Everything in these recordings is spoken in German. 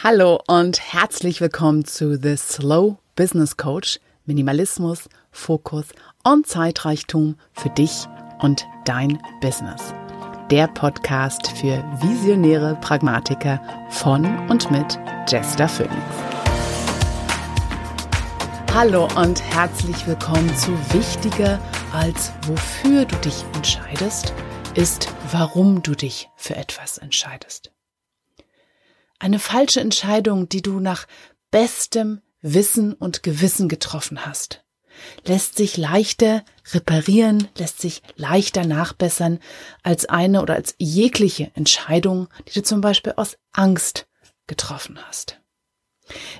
Hallo und herzlich willkommen zu The Slow Business Coach. Minimalismus, Fokus und Zeitreichtum für dich und dein Business. Der Podcast für visionäre Pragmatiker von und mit Jester Phoenix. Hallo und herzlich willkommen zu Wichtiger als wofür du dich entscheidest, ist warum du dich für etwas entscheidest. Eine falsche Entscheidung, die du nach bestem Wissen und Gewissen getroffen hast, lässt sich leichter reparieren, lässt sich leichter nachbessern als eine oder als jegliche Entscheidung, die du zum Beispiel aus Angst getroffen hast.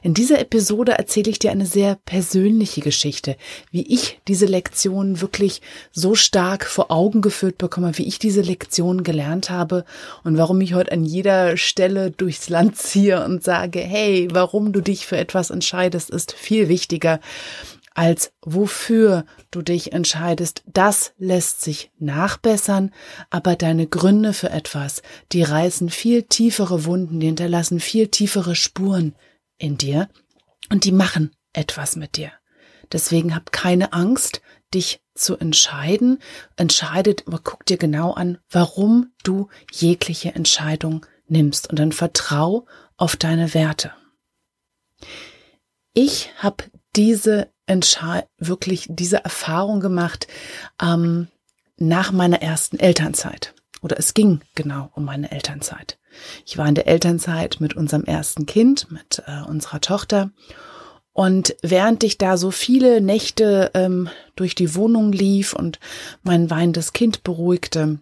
In dieser Episode erzähle ich dir eine sehr persönliche Geschichte, wie ich diese Lektion wirklich so stark vor Augen geführt bekomme, wie ich diese Lektion gelernt habe und warum ich heute an jeder Stelle durchs Land ziehe und sage, hey, warum du dich für etwas entscheidest, ist viel wichtiger als wofür du dich entscheidest. Das lässt sich nachbessern, aber deine Gründe für etwas, die reißen viel tiefere Wunden, die hinterlassen viel tiefere Spuren in dir und die machen etwas mit dir. Deswegen hab keine Angst, dich zu entscheiden. Entscheidet, aber guck dir genau an, warum du jegliche Entscheidung nimmst und dann vertrau auf deine Werte. Ich habe diese Entscheid wirklich diese Erfahrung gemacht ähm, nach meiner ersten Elternzeit. Oder es ging genau um meine Elternzeit. Ich war in der Elternzeit mit unserem ersten Kind, mit äh, unserer Tochter. Und während ich da so viele Nächte ähm, durch die Wohnung lief und mein weinendes Kind beruhigte,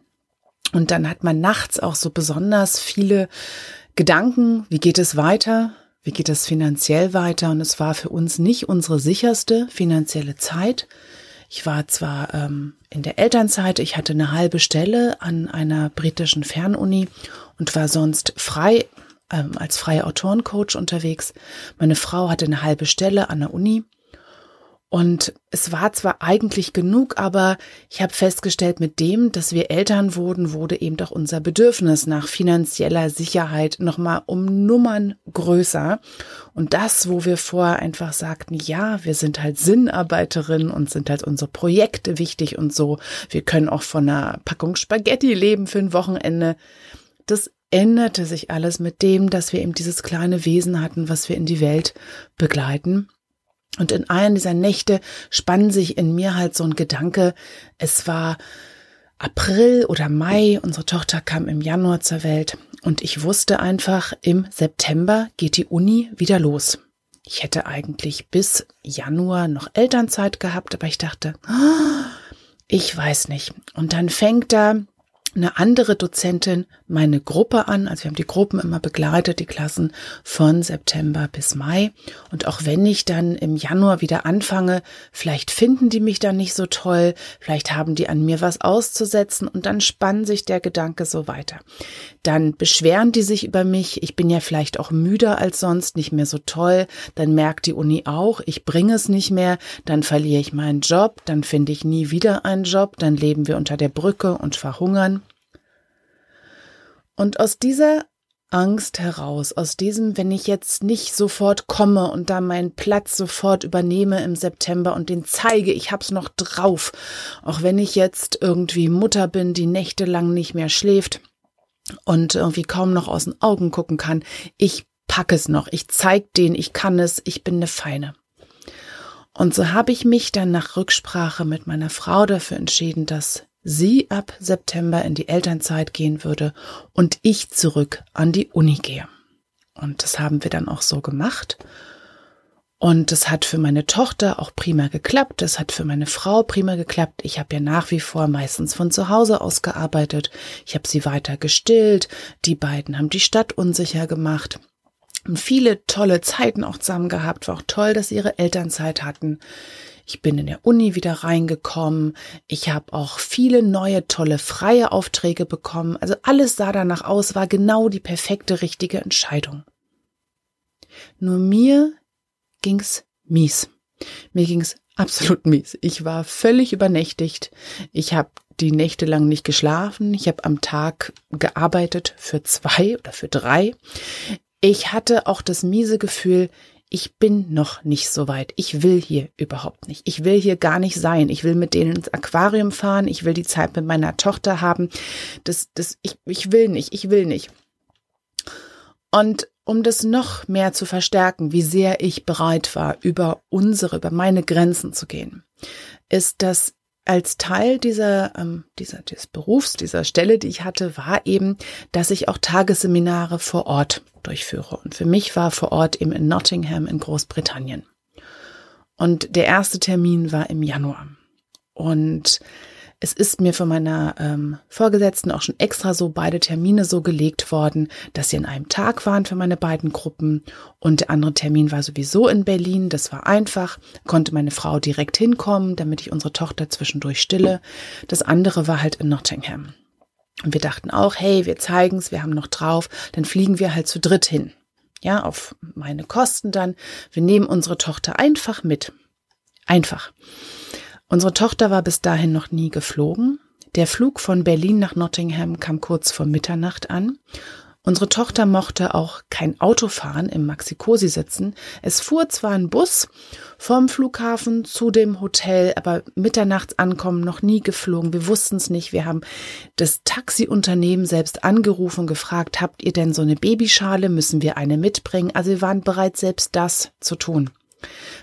und dann hat man nachts auch so besonders viele Gedanken, wie geht es weiter? Wie geht es finanziell weiter? Und es war für uns nicht unsere sicherste finanzielle Zeit. Ich war zwar ähm, in der Elternzeit, ich hatte eine halbe Stelle an einer britischen Fernuni und war sonst frei ähm, als freie Autorencoach unterwegs. Meine Frau hatte eine halbe Stelle an der Uni und es war zwar eigentlich genug, aber ich habe festgestellt, mit dem, dass wir Eltern wurden, wurde eben doch unser Bedürfnis nach finanzieller Sicherheit nochmal um Nummern größer. Und das, wo wir vorher einfach sagten, ja, wir sind halt Sinnarbeiterinnen und sind halt unsere Projekte wichtig und so. Wir können auch von einer Packung Spaghetti leben für ein Wochenende. Das änderte sich alles mit dem, dass wir eben dieses kleine Wesen hatten, was wir in die Welt begleiten. Und in einer dieser Nächte spann sich in mir halt so ein Gedanke. Es war April oder Mai, unsere Tochter kam im Januar zur Welt und ich wusste einfach, im September geht die Uni wieder los. Ich hätte eigentlich bis Januar noch Elternzeit gehabt, aber ich dachte, ich weiß nicht. Und dann fängt da eine andere Dozentin meine Gruppe an. Also wir haben die Gruppen immer begleitet, die Klassen von September bis Mai. Und auch wenn ich dann im Januar wieder anfange, vielleicht finden die mich dann nicht so toll, vielleicht haben die an mir was auszusetzen und dann spannt sich der Gedanke so weiter. Dann beschweren die sich über mich. Ich bin ja vielleicht auch müder als sonst, nicht mehr so toll. Dann merkt die Uni auch, ich bringe es nicht mehr. Dann verliere ich meinen Job. Dann finde ich nie wieder einen Job. Dann leben wir unter der Brücke und verhungern. Und aus dieser Angst heraus, aus diesem, wenn ich jetzt nicht sofort komme und da meinen Platz sofort übernehme im September und den zeige, ich hab's noch drauf, auch wenn ich jetzt irgendwie Mutter bin, die nächtelang nicht mehr schläft und irgendwie kaum noch aus den Augen gucken kann, ich pack es noch, ich zeig den, ich kann es, ich bin eine Feine. Und so habe ich mich dann nach Rücksprache mit meiner Frau dafür entschieden, dass sie ab September in die Elternzeit gehen würde und ich zurück an die Uni gehe. Und das haben wir dann auch so gemacht. Und es hat für meine Tochter auch prima geklappt. Es hat für meine Frau prima geklappt. Ich habe ja nach wie vor meistens von zu Hause aus gearbeitet. Ich habe sie weiter gestillt. Die beiden haben die Stadt unsicher gemacht. Viele tolle Zeiten auch zusammen gehabt. War auch toll, dass ihre Elternzeit hatten. Ich bin in der Uni wieder reingekommen. Ich habe auch viele neue, tolle freie Aufträge bekommen. Also alles sah danach aus, war genau die perfekte, richtige Entscheidung. Nur mir ging's mies. Mir ging's absolut mies. Ich war völlig übernächtigt. Ich habe die Nächte lang nicht geschlafen. Ich habe am Tag gearbeitet für zwei oder für drei. ich hatte auch das miese Gefühl, ich bin noch nicht so weit. Ich will hier überhaupt nicht. Ich will hier gar nicht sein. Ich will mit denen ins Aquarium fahren. Ich will die Zeit mit meiner Tochter haben. Das, das, ich, ich will nicht. Ich will nicht. Und um das noch mehr zu verstärken, wie sehr ich bereit war, über unsere, über meine Grenzen zu gehen, ist das als Teil dieser, ähm, dieser, des Berufs, dieser Stelle, die ich hatte, war eben, dass ich auch Tagesseminare vor Ort durchführe. Und für mich war vor Ort eben in Nottingham in Großbritannien. Und der erste Termin war im Januar. Und es ist mir von meiner ähm, Vorgesetzten auch schon extra so beide Termine so gelegt worden, dass sie an einem Tag waren für meine beiden Gruppen. Und der andere Termin war sowieso in Berlin. Das war einfach. Konnte meine Frau direkt hinkommen, damit ich unsere Tochter zwischendurch stille. Das andere war halt in Nottingham. Und wir dachten auch, hey, wir zeigen's, wir haben noch drauf, dann fliegen wir halt zu dritt hin. Ja, auf meine Kosten dann. Wir nehmen unsere Tochter einfach mit. Einfach. Unsere Tochter war bis dahin noch nie geflogen. Der Flug von Berlin nach Nottingham kam kurz vor Mitternacht an. Unsere Tochter mochte auch kein Auto fahren, im Maxi-Cosi sitzen. Es fuhr zwar ein Bus vom Flughafen zu dem Hotel, aber mitternachts ankommen, noch nie geflogen. Wir wussten es nicht. Wir haben das Taxiunternehmen selbst angerufen gefragt, habt ihr denn so eine Babyschale? Müssen wir eine mitbringen? Also wir waren bereit, selbst das zu tun.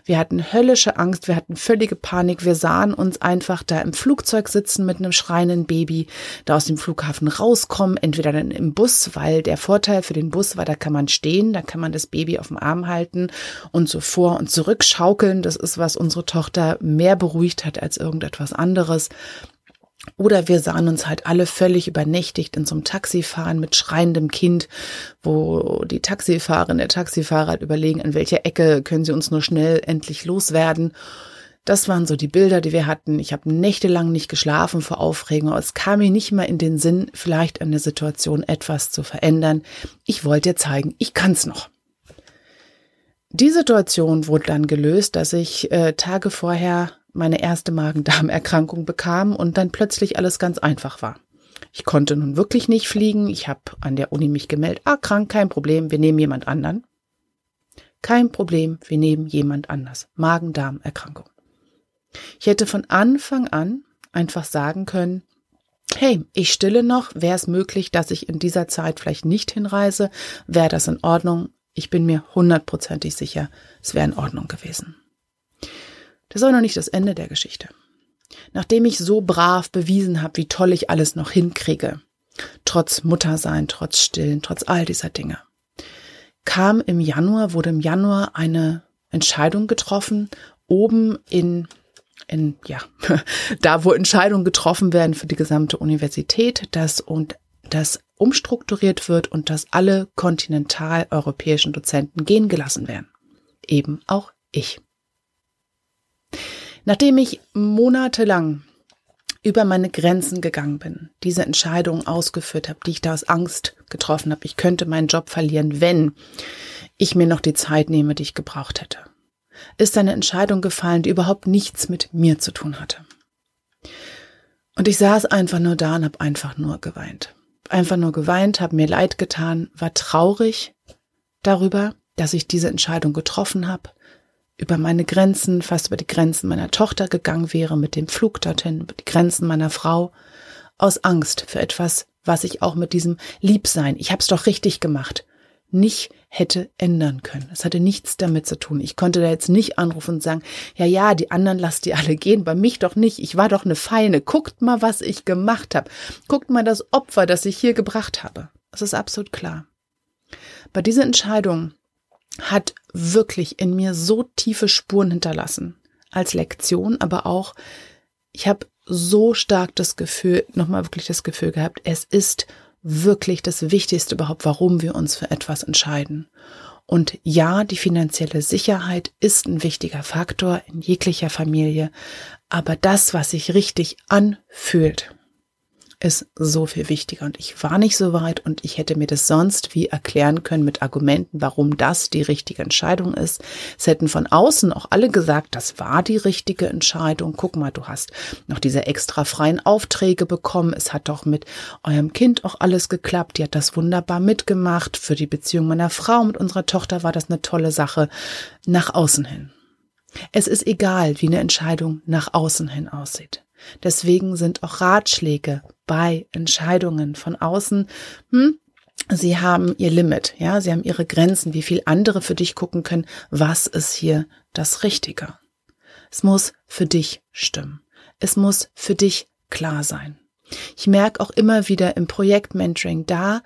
Wir hatten höllische Angst, wir hatten völlige Panik. Wir sahen uns einfach da im Flugzeug sitzen mit einem schreienden Baby, da aus dem Flughafen rauskommen, entweder dann im Bus, weil der Vorteil für den Bus war, da kann man stehen, da kann man das Baby auf dem Arm halten und so vor und zurück schaukeln. Das ist, was unsere Tochter mehr beruhigt hat als irgendetwas anderes. Oder wir sahen uns halt alle völlig übernächtigt in so einem Taxi fahren mit schreiendem Kind, wo die Taxifahrerin, der Taxifahrer halt überlegen, an welcher Ecke können sie uns nur schnell endlich loswerden. Das waren so die Bilder, die wir hatten. Ich habe nächtelang nicht geschlafen vor Aufregung, es kam mir nicht mal in den Sinn, vielleicht an der Situation etwas zu verändern. Ich wollte dir zeigen, ich kann's noch. Die Situation wurde dann gelöst, dass ich äh, Tage vorher meine erste Magen-Darm-Erkrankung bekam und dann plötzlich alles ganz einfach war. Ich konnte nun wirklich nicht fliegen. Ich habe an der Uni mich gemeldet. Ah, krank, kein Problem, wir nehmen jemand anderen. Kein Problem, wir nehmen jemand anders. Magen-Darm-Erkrankung. Ich hätte von Anfang an einfach sagen können, hey, ich stille noch, wäre es möglich, dass ich in dieser Zeit vielleicht nicht hinreise, wäre das in Ordnung. Ich bin mir hundertprozentig sicher, es wäre in Ordnung gewesen. Das ist aber noch nicht das Ende der Geschichte. Nachdem ich so brav bewiesen habe, wie toll ich alles noch hinkriege, trotz Muttersein, trotz Stillen, trotz all dieser Dinge, kam im Januar, wurde im Januar eine Entscheidung getroffen, oben in in, ja, da wo Entscheidungen getroffen werden für die gesamte Universität, dass und das umstrukturiert wird und dass alle kontinentaleuropäischen Dozenten gehen gelassen werden. Eben auch ich. Nachdem ich monatelang über meine Grenzen gegangen bin, diese Entscheidungen ausgeführt habe, die ich da aus Angst getroffen habe, ich könnte meinen Job verlieren, wenn ich mir noch die Zeit nehme, die ich gebraucht hätte, ist eine Entscheidung gefallen, die überhaupt nichts mit mir zu tun hatte. Und ich saß einfach nur da und habe einfach nur geweint. Einfach nur geweint, habe mir leid getan, war traurig darüber, dass ich diese Entscheidung getroffen habe, über meine Grenzen, fast über die Grenzen meiner Tochter gegangen wäre, mit dem Flug dorthin, über die Grenzen meiner Frau, aus Angst für etwas, was ich auch mit diesem Liebsein, ich hab's doch richtig gemacht, nicht hätte ändern können. Es hatte nichts damit zu tun. Ich konnte da jetzt nicht anrufen und sagen, ja, ja, die anderen lasst die alle gehen, bei mich doch nicht. Ich war doch eine Feine. Guckt mal, was ich gemacht habe. Guckt mal das Opfer, das ich hier gebracht habe. Es ist absolut klar. Bei dieser Entscheidung hat wirklich in mir so tiefe Spuren hinterlassen. Als Lektion, aber auch, ich habe so stark das Gefühl, nochmal wirklich das Gefühl gehabt, es ist wirklich das Wichtigste überhaupt, warum wir uns für etwas entscheiden. Und ja, die finanzielle Sicherheit ist ein wichtiger Faktor in jeglicher Familie, aber das, was sich richtig anfühlt, ist so viel wichtiger. Und ich war nicht so weit und ich hätte mir das sonst wie erklären können mit Argumenten, warum das die richtige Entscheidung ist. Es hätten von außen auch alle gesagt, das war die richtige Entscheidung. Guck mal, du hast noch diese extra freien Aufträge bekommen. Es hat doch mit eurem Kind auch alles geklappt. Die hat das wunderbar mitgemacht. Für die Beziehung meiner Frau mit unserer Tochter war das eine tolle Sache. Nach außen hin. Es ist egal, wie eine Entscheidung nach außen hin aussieht. Deswegen sind auch Ratschläge bei Entscheidungen von außen, hm, sie haben ihr Limit, ja, sie haben ihre Grenzen, wie viel andere für dich gucken können, was ist hier das Richtige. Es muss für dich stimmen. Es muss für dich klar sein. Ich merke auch immer wieder im Projektmentoring da,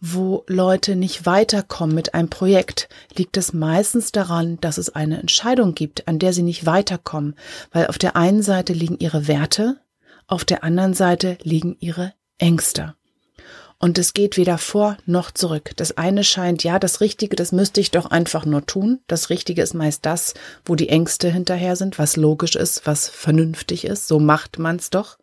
wo Leute nicht weiterkommen mit einem Projekt, liegt es meistens daran, dass es eine Entscheidung gibt, an der sie nicht weiterkommen, weil auf der einen Seite liegen ihre Werte, auf der anderen Seite liegen ihre Ängste. Und es geht weder vor noch zurück. Das eine scheint, ja, das Richtige, das müsste ich doch einfach nur tun. Das Richtige ist meist das, wo die Ängste hinterher sind, was logisch ist, was vernünftig ist. So macht man's doch.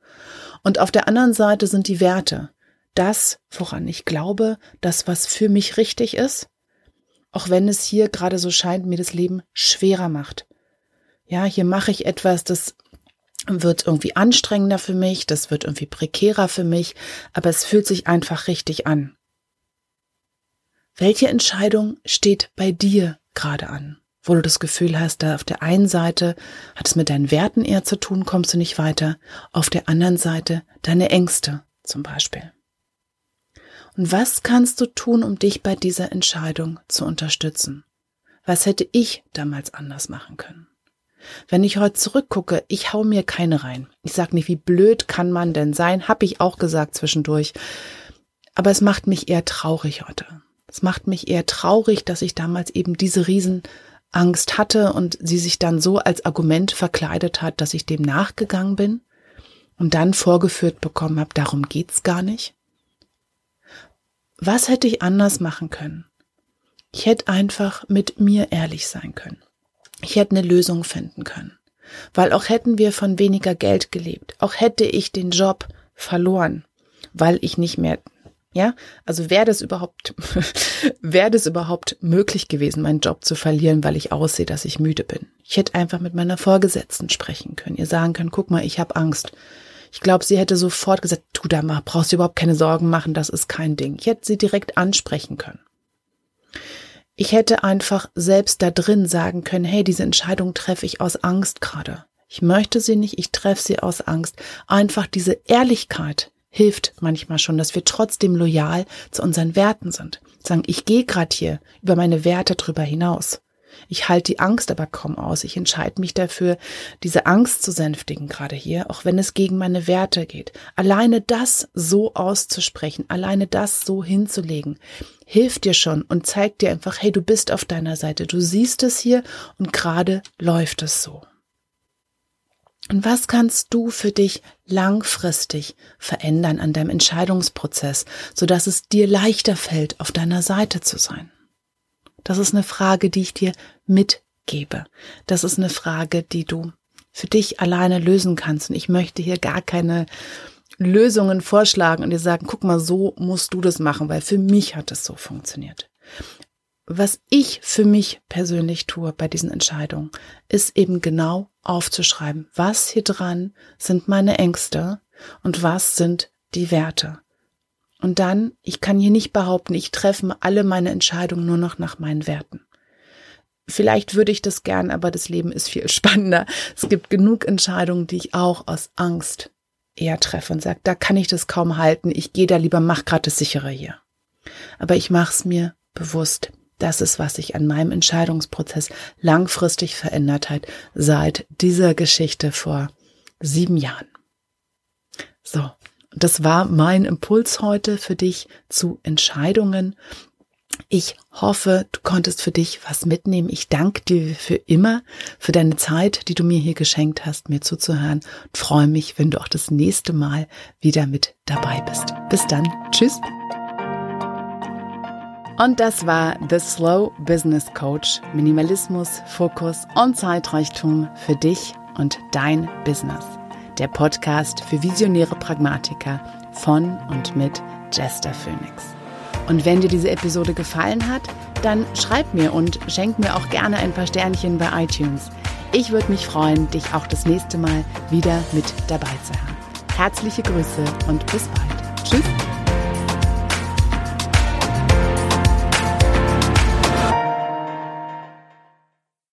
Und auf der anderen Seite sind die Werte. Das, woran ich glaube, das, was für mich richtig ist, auch wenn es hier gerade so scheint, mir das Leben schwerer macht. Ja, hier mache ich etwas, das wird irgendwie anstrengender für mich, das wird irgendwie prekärer für mich, aber es fühlt sich einfach richtig an. Welche Entscheidung steht bei dir gerade an? Wo du das Gefühl hast, da auf der einen Seite hat es mit deinen Werten eher zu tun, kommst du nicht weiter, auf der anderen Seite deine Ängste zum Beispiel. Und was kannst du tun, um dich bei dieser Entscheidung zu unterstützen? Was hätte ich damals anders machen können? Wenn ich heute zurückgucke, ich hau mir keine rein. Ich sag nicht, wie blöd kann man denn sein, Hab ich auch gesagt zwischendurch. Aber es macht mich eher traurig heute. Es macht mich eher traurig, dass ich damals eben diese riesen Angst hatte und sie sich dann so als Argument verkleidet hat, dass ich dem nachgegangen bin und dann vorgeführt bekommen habe, darum geht's gar nicht. Was hätte ich anders machen können? Ich hätte einfach mit mir ehrlich sein können. Ich hätte eine Lösung finden können. Weil auch hätten wir von weniger Geld gelebt, auch hätte ich den Job verloren, weil ich nicht mehr ja, also wäre das überhaupt, wäre das überhaupt möglich gewesen, meinen Job zu verlieren, weil ich aussehe, dass ich müde bin. Ich hätte einfach mit meiner Vorgesetzten sprechen können, ihr sagen können, guck mal, ich habe Angst. Ich glaube, sie hätte sofort gesagt, du da mal, brauchst du überhaupt keine Sorgen machen, das ist kein Ding. Ich hätte sie direkt ansprechen können. Ich hätte einfach selbst da drin sagen können, hey, diese Entscheidung treffe ich aus Angst gerade. Ich möchte sie nicht, ich treffe sie aus Angst. Einfach diese Ehrlichkeit, hilft manchmal schon, dass wir trotzdem loyal zu unseren Werten sind. Sagen, ich gehe gerade hier über meine Werte drüber hinaus. Ich halte die Angst aber kaum aus. Ich entscheide mich dafür, diese Angst zu sänftigen, gerade hier, auch wenn es gegen meine Werte geht. Alleine das so auszusprechen, alleine das so hinzulegen, hilft dir schon und zeigt dir einfach, hey, du bist auf deiner Seite. Du siehst es hier und gerade läuft es so. Und was kannst du für dich langfristig verändern an deinem Entscheidungsprozess, sodass es dir leichter fällt, auf deiner Seite zu sein? Das ist eine Frage, die ich dir mitgebe. Das ist eine Frage, die du für dich alleine lösen kannst. Und ich möchte hier gar keine Lösungen vorschlagen und dir sagen, guck mal, so musst du das machen, weil für mich hat es so funktioniert was ich für mich persönlich tue bei diesen Entscheidungen, ist eben genau aufzuschreiben, was hier dran sind meine Ängste und was sind die Werte. Und dann, ich kann hier nicht behaupten, ich treffe alle meine Entscheidungen nur noch nach meinen Werten. Vielleicht würde ich das gern, aber das Leben ist viel spannender. Es gibt genug Entscheidungen, die ich auch aus Angst eher treffe und sage, da kann ich das kaum halten. Ich gehe da lieber, mach gerade das sichere hier. Aber ich mache es mir bewusst. Das ist, was sich an meinem Entscheidungsprozess langfristig verändert hat seit dieser Geschichte vor sieben Jahren. So, das war mein Impuls heute für dich zu Entscheidungen. Ich hoffe, du konntest für dich was mitnehmen. Ich danke dir für immer für deine Zeit, die du mir hier geschenkt hast, mir zuzuhören und freue mich, wenn du auch das nächste Mal wieder mit dabei bist. Bis dann. Tschüss. Und das war The Slow Business Coach. Minimalismus, Fokus und Zeitreichtum für dich und dein Business. Der Podcast für visionäre Pragmatiker von und mit Jester Phoenix. Und wenn dir diese Episode gefallen hat, dann schreib mir und schenk mir auch gerne ein paar Sternchen bei iTunes. Ich würde mich freuen, dich auch das nächste Mal wieder mit dabei zu haben. Herzliche Grüße und bis bald. Tschüss.